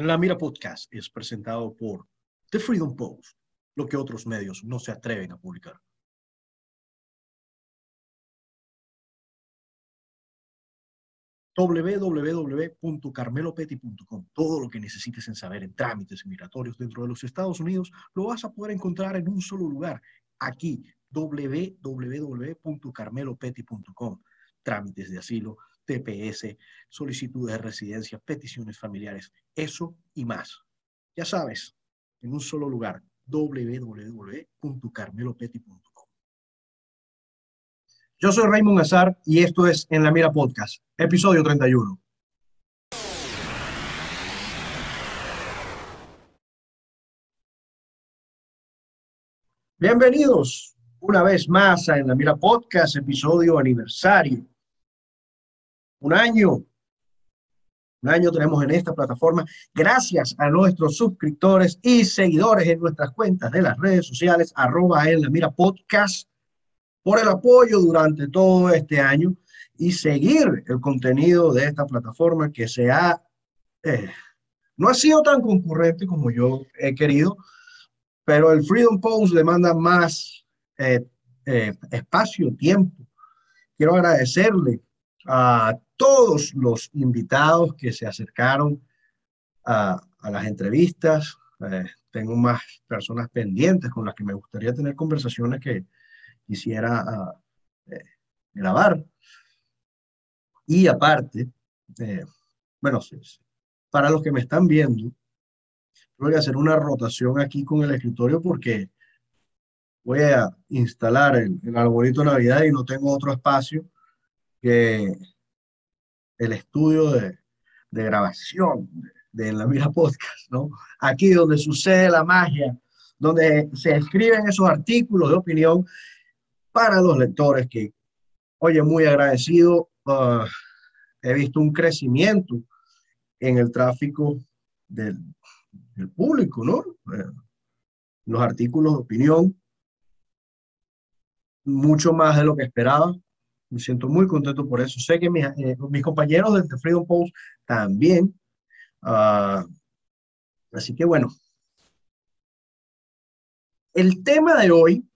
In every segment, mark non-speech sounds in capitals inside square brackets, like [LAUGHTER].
En la Mira Podcast es presentado por The Freedom Post, lo que otros medios no se atreven a publicar. www.carmelopeti.com. Todo lo que necesites en saber en trámites migratorios dentro de los Estados Unidos lo vas a poder encontrar en un solo lugar, aquí, www.carmelopeti.com. Trámites de asilo, TPS, solicitudes de residencia, peticiones familiares, eso y más. Ya sabes, en un solo lugar, www.carmelopeti.com. Yo soy Raymond Azar y esto es En la Mira Podcast, episodio 31. Bienvenidos una vez más a En la Mira Podcast, episodio aniversario. Un año, un año tenemos en esta plataforma, gracias a nuestros suscriptores y seguidores en nuestras cuentas de las redes sociales, arroba en la mira podcast, por el apoyo durante todo este año y seguir el contenido de esta plataforma que se ha, eh, no ha sido tan concurrente como yo he querido, pero el Freedom Post demanda más eh, eh, espacio, tiempo. Quiero agradecerle a todos los invitados que se acercaron a, a las entrevistas. tengo más personas pendientes con las que me gustaría tener conversaciones que, quisiera ah, eh, grabar. Y aparte, eh, bueno, para los que me están viendo, voy a hacer una rotación aquí con el escritorio porque voy a instalar el, el arbolito de Navidad y no tengo otro espacio que el estudio de, de grabación de, La Mira Podcast, ¿no? Aquí donde sucede la magia, donde se escriben esos artículos de opinión para los lectores que, oye, muy agradecido, uh, he visto un crecimiento en el tráfico del, del público, ¿no? Eh, los artículos de opinión, mucho más de lo que esperaba. Me siento muy contento por eso. Sé que mis, eh, compañeros del The Freedom Post también. Uh, así que bueno. El tema de hoy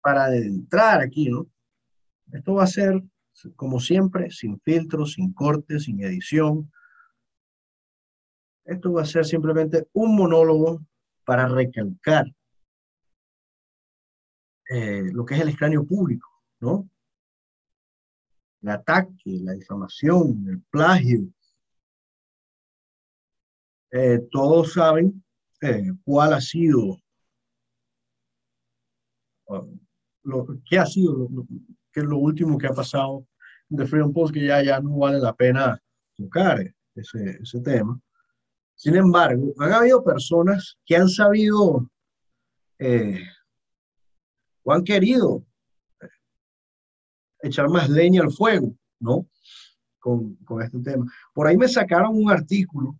para entrar aquí, ¿no? Esto va a ser, como siempre, sin filtros, sin cortes, sin edición. Esto va a ser simplemente un monólogo para recalcar eh, lo que es el escranio público, ¿no? El ataque, la difamación, el plagio. Eh, todos saben eh, cuál ha sido lo, qué ha sido, lo, qué es lo último que ha pasado de Freedom Post, que ya, ya no vale la pena tocar ese, ese tema. Sin embargo, han habido personas que han sabido eh, o han querido echar más leña al fuego, ¿no? Con, con este tema. Por ahí me sacaron un artículo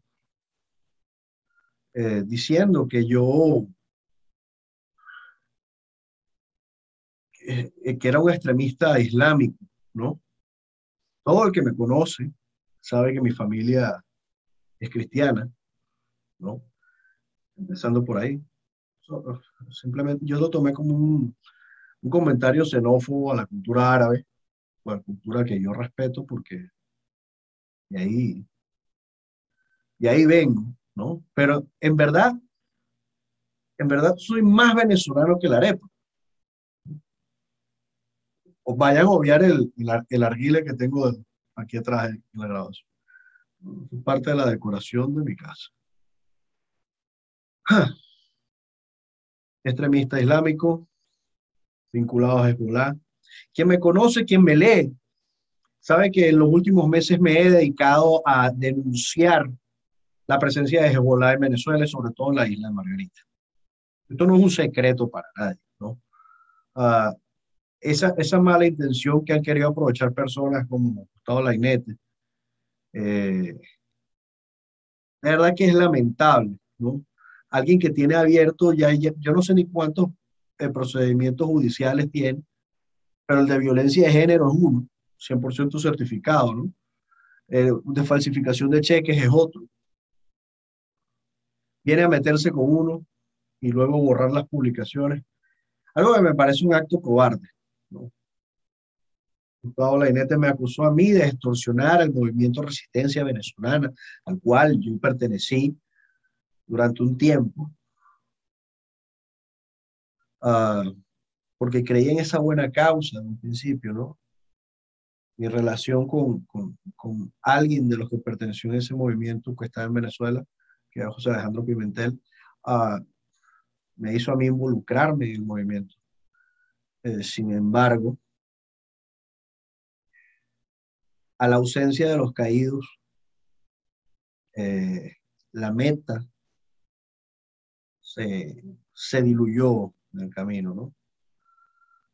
eh, diciendo que yo Eh, que era un extremista islámico, ¿no? Todo el que me conoce sabe que mi familia es cristiana, ¿no? Empezando por ahí. Simplemente yo lo tomé como un, un comentario xenófobo a la cultura árabe, o a la cultura que yo respeto, porque de ahí, de ahí vengo, ¿no? Pero en verdad, en verdad soy más venezolano que la arepa vayan a obviar el, el, arguile que tengo aquí atrás en la grabación. Es parte de la decoración de mi casa. Extremista islámico, vinculado a Hezbollah. Quien me conoce, quien me lee, sabe que en los últimos meses me he dedicado a denunciar la presencia de Hezbollah en Venezuela, sobre todo en la isla de Margarita. Esto no es un secreto para nadie, ¿no? Uh, esa, esa mala intención que han querido aprovechar personas como Gustavo Lainete, eh, la verdad que es lamentable, ¿no? Alguien que tiene abierto, ya, yo no sé ni cuántos eh, procedimientos judiciales tiene, pero el de violencia de género es uno, 100% certificado, ¿no? eh, de falsificación de cheques es otro. Viene a meterse con uno y luego borrar las publicaciones. Algo que me parece un acto cobarde. ¿no? Gustavo Inete me acusó a mí de extorsionar el movimiento Resistencia Venezolana, al cual yo pertenecí durante un tiempo, uh, porque creí en esa buena causa en un principio, ¿no? Mi relación con, con, con, alguien de los que perteneció a ese movimiento que está en Venezuela, que era José Alejandro Pimentel, uh, me hizo a mí involucrarme en el movimiento. Eh, sin embargo, a la ausencia de los caídos, eh, la meta se, se, diluyó en el camino, ¿no?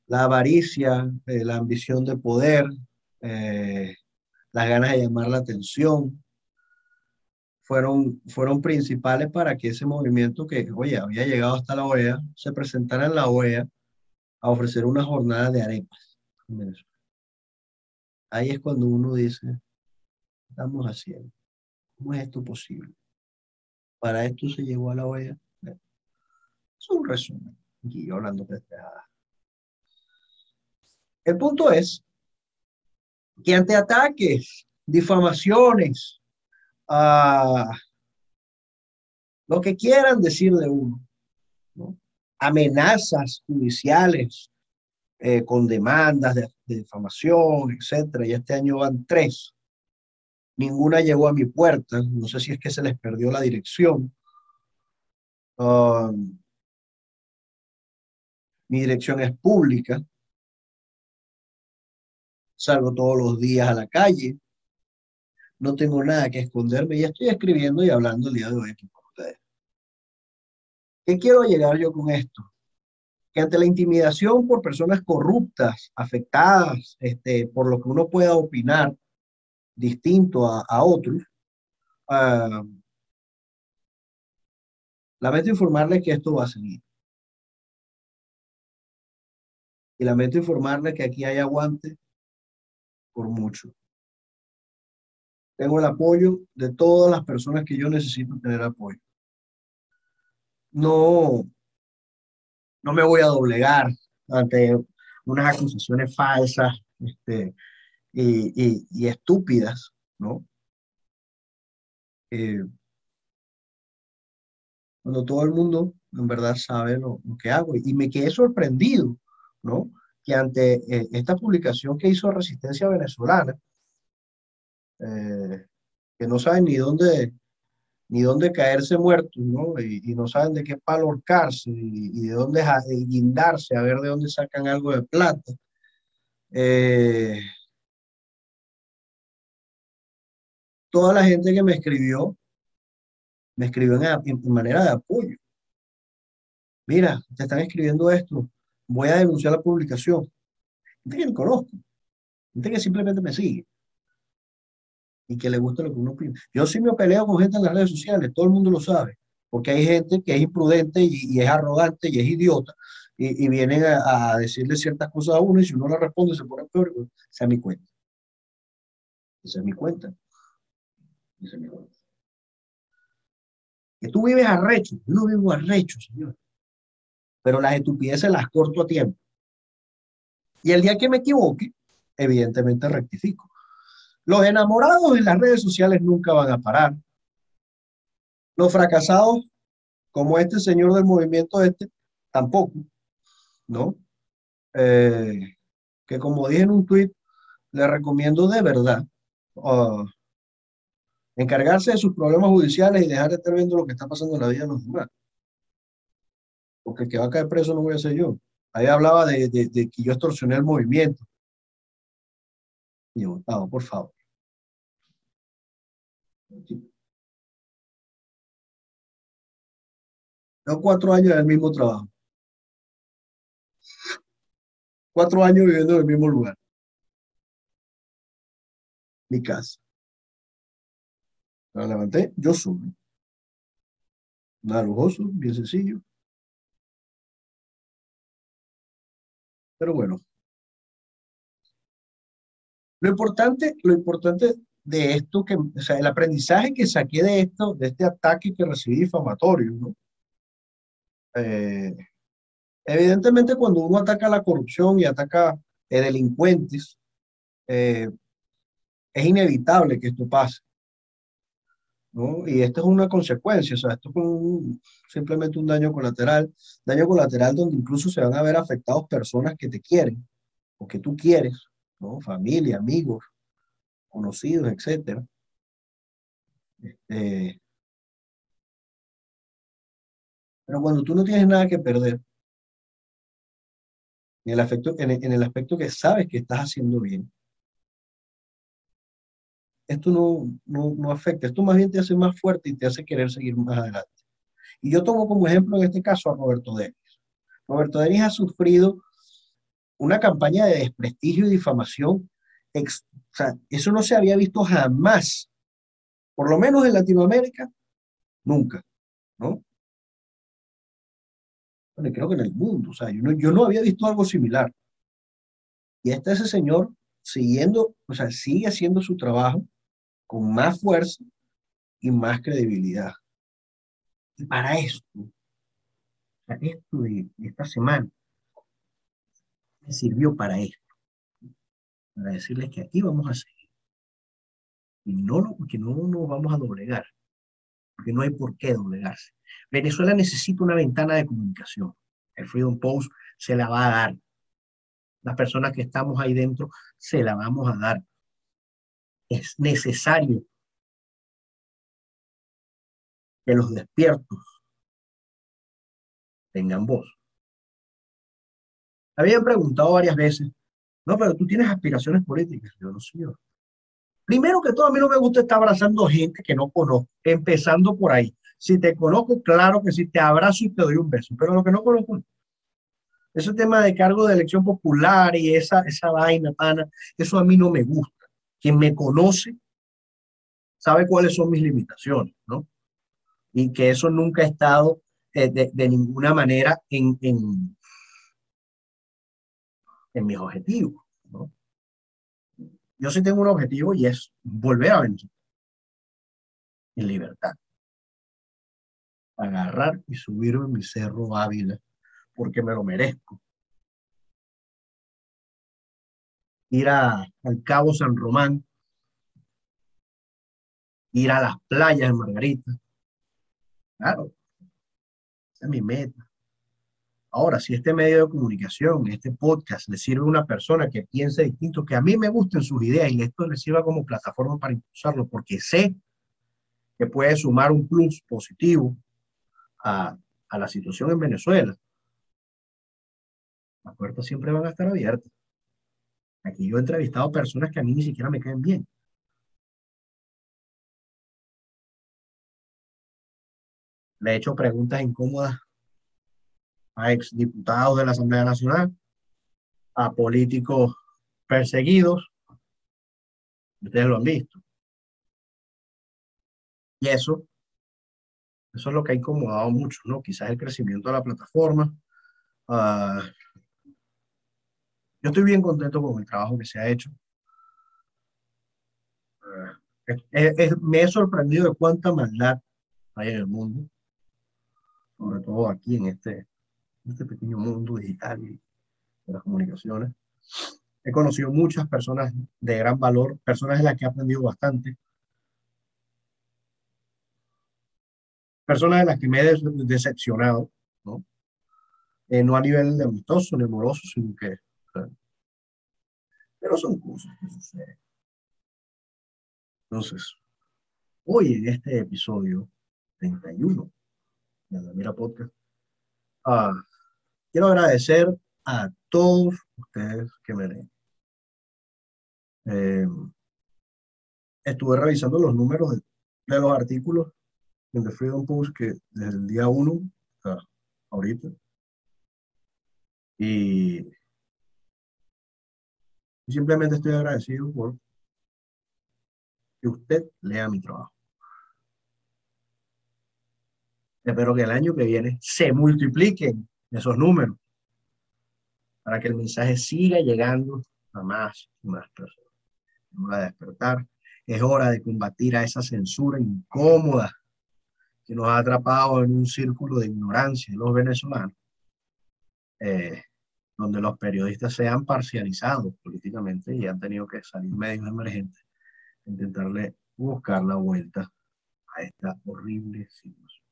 La avaricia, eh, la ambición de poder, eh, las ganas de llamar la atención, fueron, fueron principales para que ese movimiento que, oye, había llegado hasta la OEA, se presentara en la OEA a ofrecer una jornada de arepas. Ahí es cuando uno dice, ¿qué estamos haciendo? ¿Cómo es esto posible? Para esto se llegó a la OEA. Es un resumen. Aquí hablando de El punto es que ante ataques, difamaciones, uh, lo que quieran decirle uno, ¿no? amenazas judiciales, eh, con demandas de, difamación, etcétera, y este año van tres. Ninguna llegó a mi puerta, no sé si es que se les perdió la dirección. Um, mi dirección es pública. Salgo todos los días a la calle. No tengo nada que esconderme y estoy escribiendo y hablando el día de hoy aquí con ustedes. ¿Qué quiero llegar yo con esto? que ante la intimidación por personas corruptas, afectadas, este, por lo que uno pueda opinar distinto a, otros, uh, lamento informarles que esto va a seguir. Y lamento informarles que aquí hay aguante por mucho. Tengo el apoyo de todas las personas que yo necesito tener apoyo. No, no me voy a doblegar ante unas acusaciones falsas este, y, estúpidas, ¿no? Eh, cuando todo el mundo en verdad sabe lo, que hago. Y me quedé sorprendido, Que ante eh, esta publicación que hizo Resistencia Venezolana, eh, que no saben ni dónde, ni dónde caerse muertos, ¿no? Y, no saben de qué palo ahorcarse y, de dónde guindarse, a ver de dónde sacan algo de plata. Eh, toda la gente que me escribió, me escribió en, manera de apoyo. Mira, te están escribiendo esto, voy a denunciar la publicación. Gente que me conozco, gente que simplemente me sigue y que le gusta lo que uno opina. Yo sí me peleo con gente en las redes sociales, todo el mundo lo sabe, porque hay gente que es imprudente y, es arrogante y es idiota y, vienen a, decirle ciertas cosas a uno y si uno le responde se pone peor, pues, esa es mi cuenta. Esa es mi cuenta. Esa es mi cuenta. Que tú vives arrecho, yo no vivo arrecho, señor. Pero las estupideces las corto a tiempo. Y el día que me equivoque, evidentemente rectifico. Los enamorados en las redes sociales nunca van a parar. Los fracasados, como este señor del movimiento este, tampoco, ¿no? Eh, que como dije en un tweet, le recomiendo de verdad uh, encargarse de sus problemas judiciales y dejar de estar viendo lo que está pasando en la vida de los demás. Porque el que va a caer preso no voy a ser yo. Ahí hablaba de, que yo extorsioné el movimiento. Y yo, Gustavo, por favor. Tengo cuatro años en el mismo trabajo. Cuatro años viviendo en el mismo lugar. Mi casa. La levanté, yo solo. Nada bien sencillo. Pero bueno. Lo importante, lo importante de esto, que, el aprendizaje que saqué de esto, de este ataque que recibí difamatorio, ¿no? Eh, evidentemente, cuando uno ataca la corrupción y ataca eh, delincuentes, eh, es inevitable que esto pase. ¿No? Y esto es una consecuencia, o sea, esto es simplemente un daño colateral, daño colateral donde incluso se van a ver afectados personas que te quieren o que tú quieres, ¿no? Familia, amigos, conocidos, etcétera. Este, pero cuando tú no tienes nada que perder, en el, aspecto, en el aspecto que sabes que estás haciendo bien, esto no, no, no, afecta, esto más bien te hace más fuerte y te hace querer seguir más adelante. Y yo tomo como ejemplo en este caso a Roberto Denis. Roberto Denis ha sufrido una campaña de desprestigio y difamación. o sea, eso no se había visto jamás, por lo menos en Latinoamérica, nunca, ¿no? Bueno, creo que en el mundo, o sea, yo no, yo no había visto algo similar. Y este ese señor siguiendo, o sea, sigue haciendo su trabajo con más fuerza y más credibilidad. Y para esto, esto de, esta semana, me sirvió para esto, para decirles que aquí vamos a seguir. Y no, que no nos vamos a doblegar, porque no hay por qué doblegarse. Venezuela necesita una ventana de comunicación. El Freedom Post se la va a dar. Las personas que estamos ahí dentro se la vamos a dar es necesario que los despiertos tengan voz. Habían preguntado varias veces, no, pero tú tienes aspiraciones políticas. Yo no, sé. Primero que todo, a mí no me gusta estar abrazando gente que no conozco, empezando por ahí. Si te conozco, claro que sí, te abrazo y te doy un beso, pero lo que no conozco, ese tema de cargo de elección popular y esa, esa vaina, pana, eso a mí no me gusta quien me conoce sabe cuáles son mis limitaciones, ¿no? Y que eso nunca ha estado eh, de, ninguna manera en, en, mis objetivos, ¿no? Yo sí tengo un objetivo y es volver a vencer en libertad. Agarrar y subirme en mi cerro Ávila porque me lo merezco ir a, al Cabo San Román, ir a las playas de Margarita. Claro, esa es mi meta. Ahora, si este medio de comunicación, este podcast, le sirve a una persona que piense distinto, que a mí me gusten sus ideas y esto le sirva como plataforma para impulsarlo, porque sé que puede sumar un plus positivo a, a la situación en Venezuela, las puertas siempre van a estar abiertas. Aquí yo he entrevistado personas que a mí ni siquiera me caen bien. Le he hecho preguntas incómodas a exdiputados de la Asamblea Nacional, a políticos perseguidos. Ustedes lo han visto. Y eso, eso es lo que ha incomodado mucho, ¿no? Quizás el crecimiento de la plataforma, uh, yo estoy bien contento con el trabajo que se ha hecho. Eh, me he sorprendido de cuánta maldad hay en el mundo, sobre todo aquí en este, este pequeño mundo digital y de las comunicaciones. He conocido muchas personas de gran valor, personas de las que he aprendido bastante, personas de las que me he decepcionado, ¿no? Eh, no a nivel de amistoso ni amoroso, sino que pero son cosas que suceden. Entonces, hoy en este episodio 31 de la Mira Podcast, ah, quiero agradecer a todos ustedes que me leen. Eh, estuve revisando los números de, de, los artículos en The Freedom Post que desde el día 1 hasta ahorita. Y simplemente estoy agradecido por que usted lea mi trabajo. Espero que el año que viene se multipliquen esos números para que el mensaje siga llegando a más y más personas. Vamos a despertar Es hora de combatir a esa censura incómoda que nos ha atrapado en un círculo de ignorancia de los venezolanos, eh, donde los periodistas se han parcializado políticamente y han tenido que salir medios emergentes intentarle buscar la vuelta a esta horrible situación.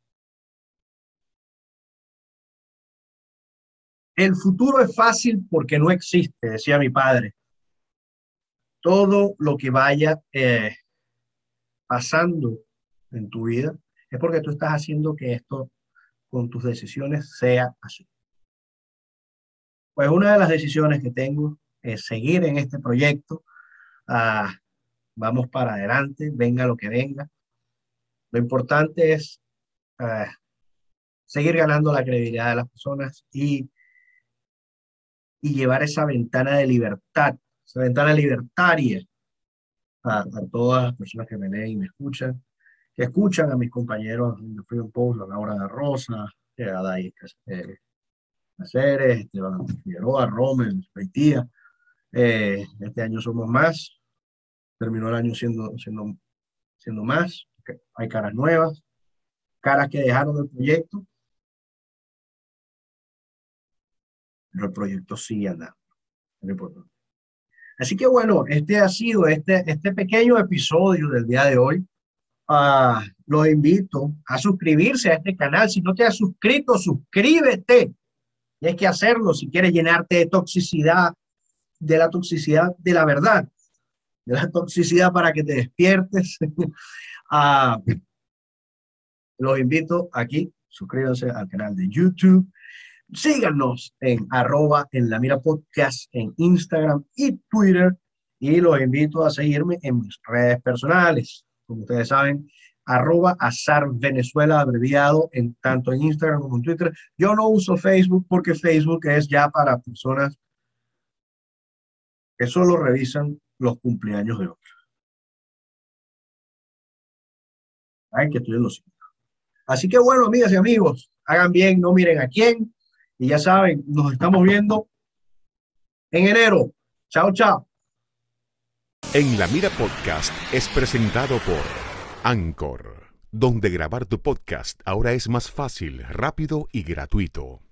El futuro es fácil porque no existe, decía mi padre. Todo lo que vaya eh, pasando en tu vida es porque tú estás haciendo que esto con tus decisiones sea así. Pues una de las decisiones que tengo es seguir en este proyecto. Ah, vamos para adelante, venga lo que venga. Lo importante es ah, seguir ganando la credibilidad de las personas y y llevar esa ventana de libertad, esa ventana libertaria a, todas las personas que me leen y me escuchan, que escuchan a mis compañeros de Freedom Post, a Laura de Rosa, a Dai Caceres, Esteban Figueroa, Rommel, Haitía. Eh, este año somos más, terminó el año siendo, siendo, siendo más, hay caras nuevas, caras que dejaron el proyecto pero el proyecto sigue andando. Así que bueno, este ha sido este, este pequeño episodio del día de hoy. Uh, los invito a suscribirse a este canal. Si no te has suscrito, suscríbete. Tienes que hacerlo si quieres llenarte de toxicidad, de la toxicidad de la verdad, de la toxicidad para que te despiertes. uh, [LAUGHS] los invito aquí, suscríbanse al canal de YouTube Síganos en arroba en la mira podcast en Instagram y Twitter y los invito a seguirme en mis redes personales. Como ustedes saben, arroba azar Venezuela abreviado en tanto en Instagram como en Twitter. Yo no uso Facebook porque Facebook es ya para personas que solo revisan los cumpleaños de otros. Ay, que los Así que bueno, amigas y amigos, hagan bien, no miren a quién, y ya saben, nos estamos viendo en enero. Chao, chao. En la Mira Podcast es presentado por Anchor, donde grabar tu podcast ahora es más fácil, rápido y gratuito.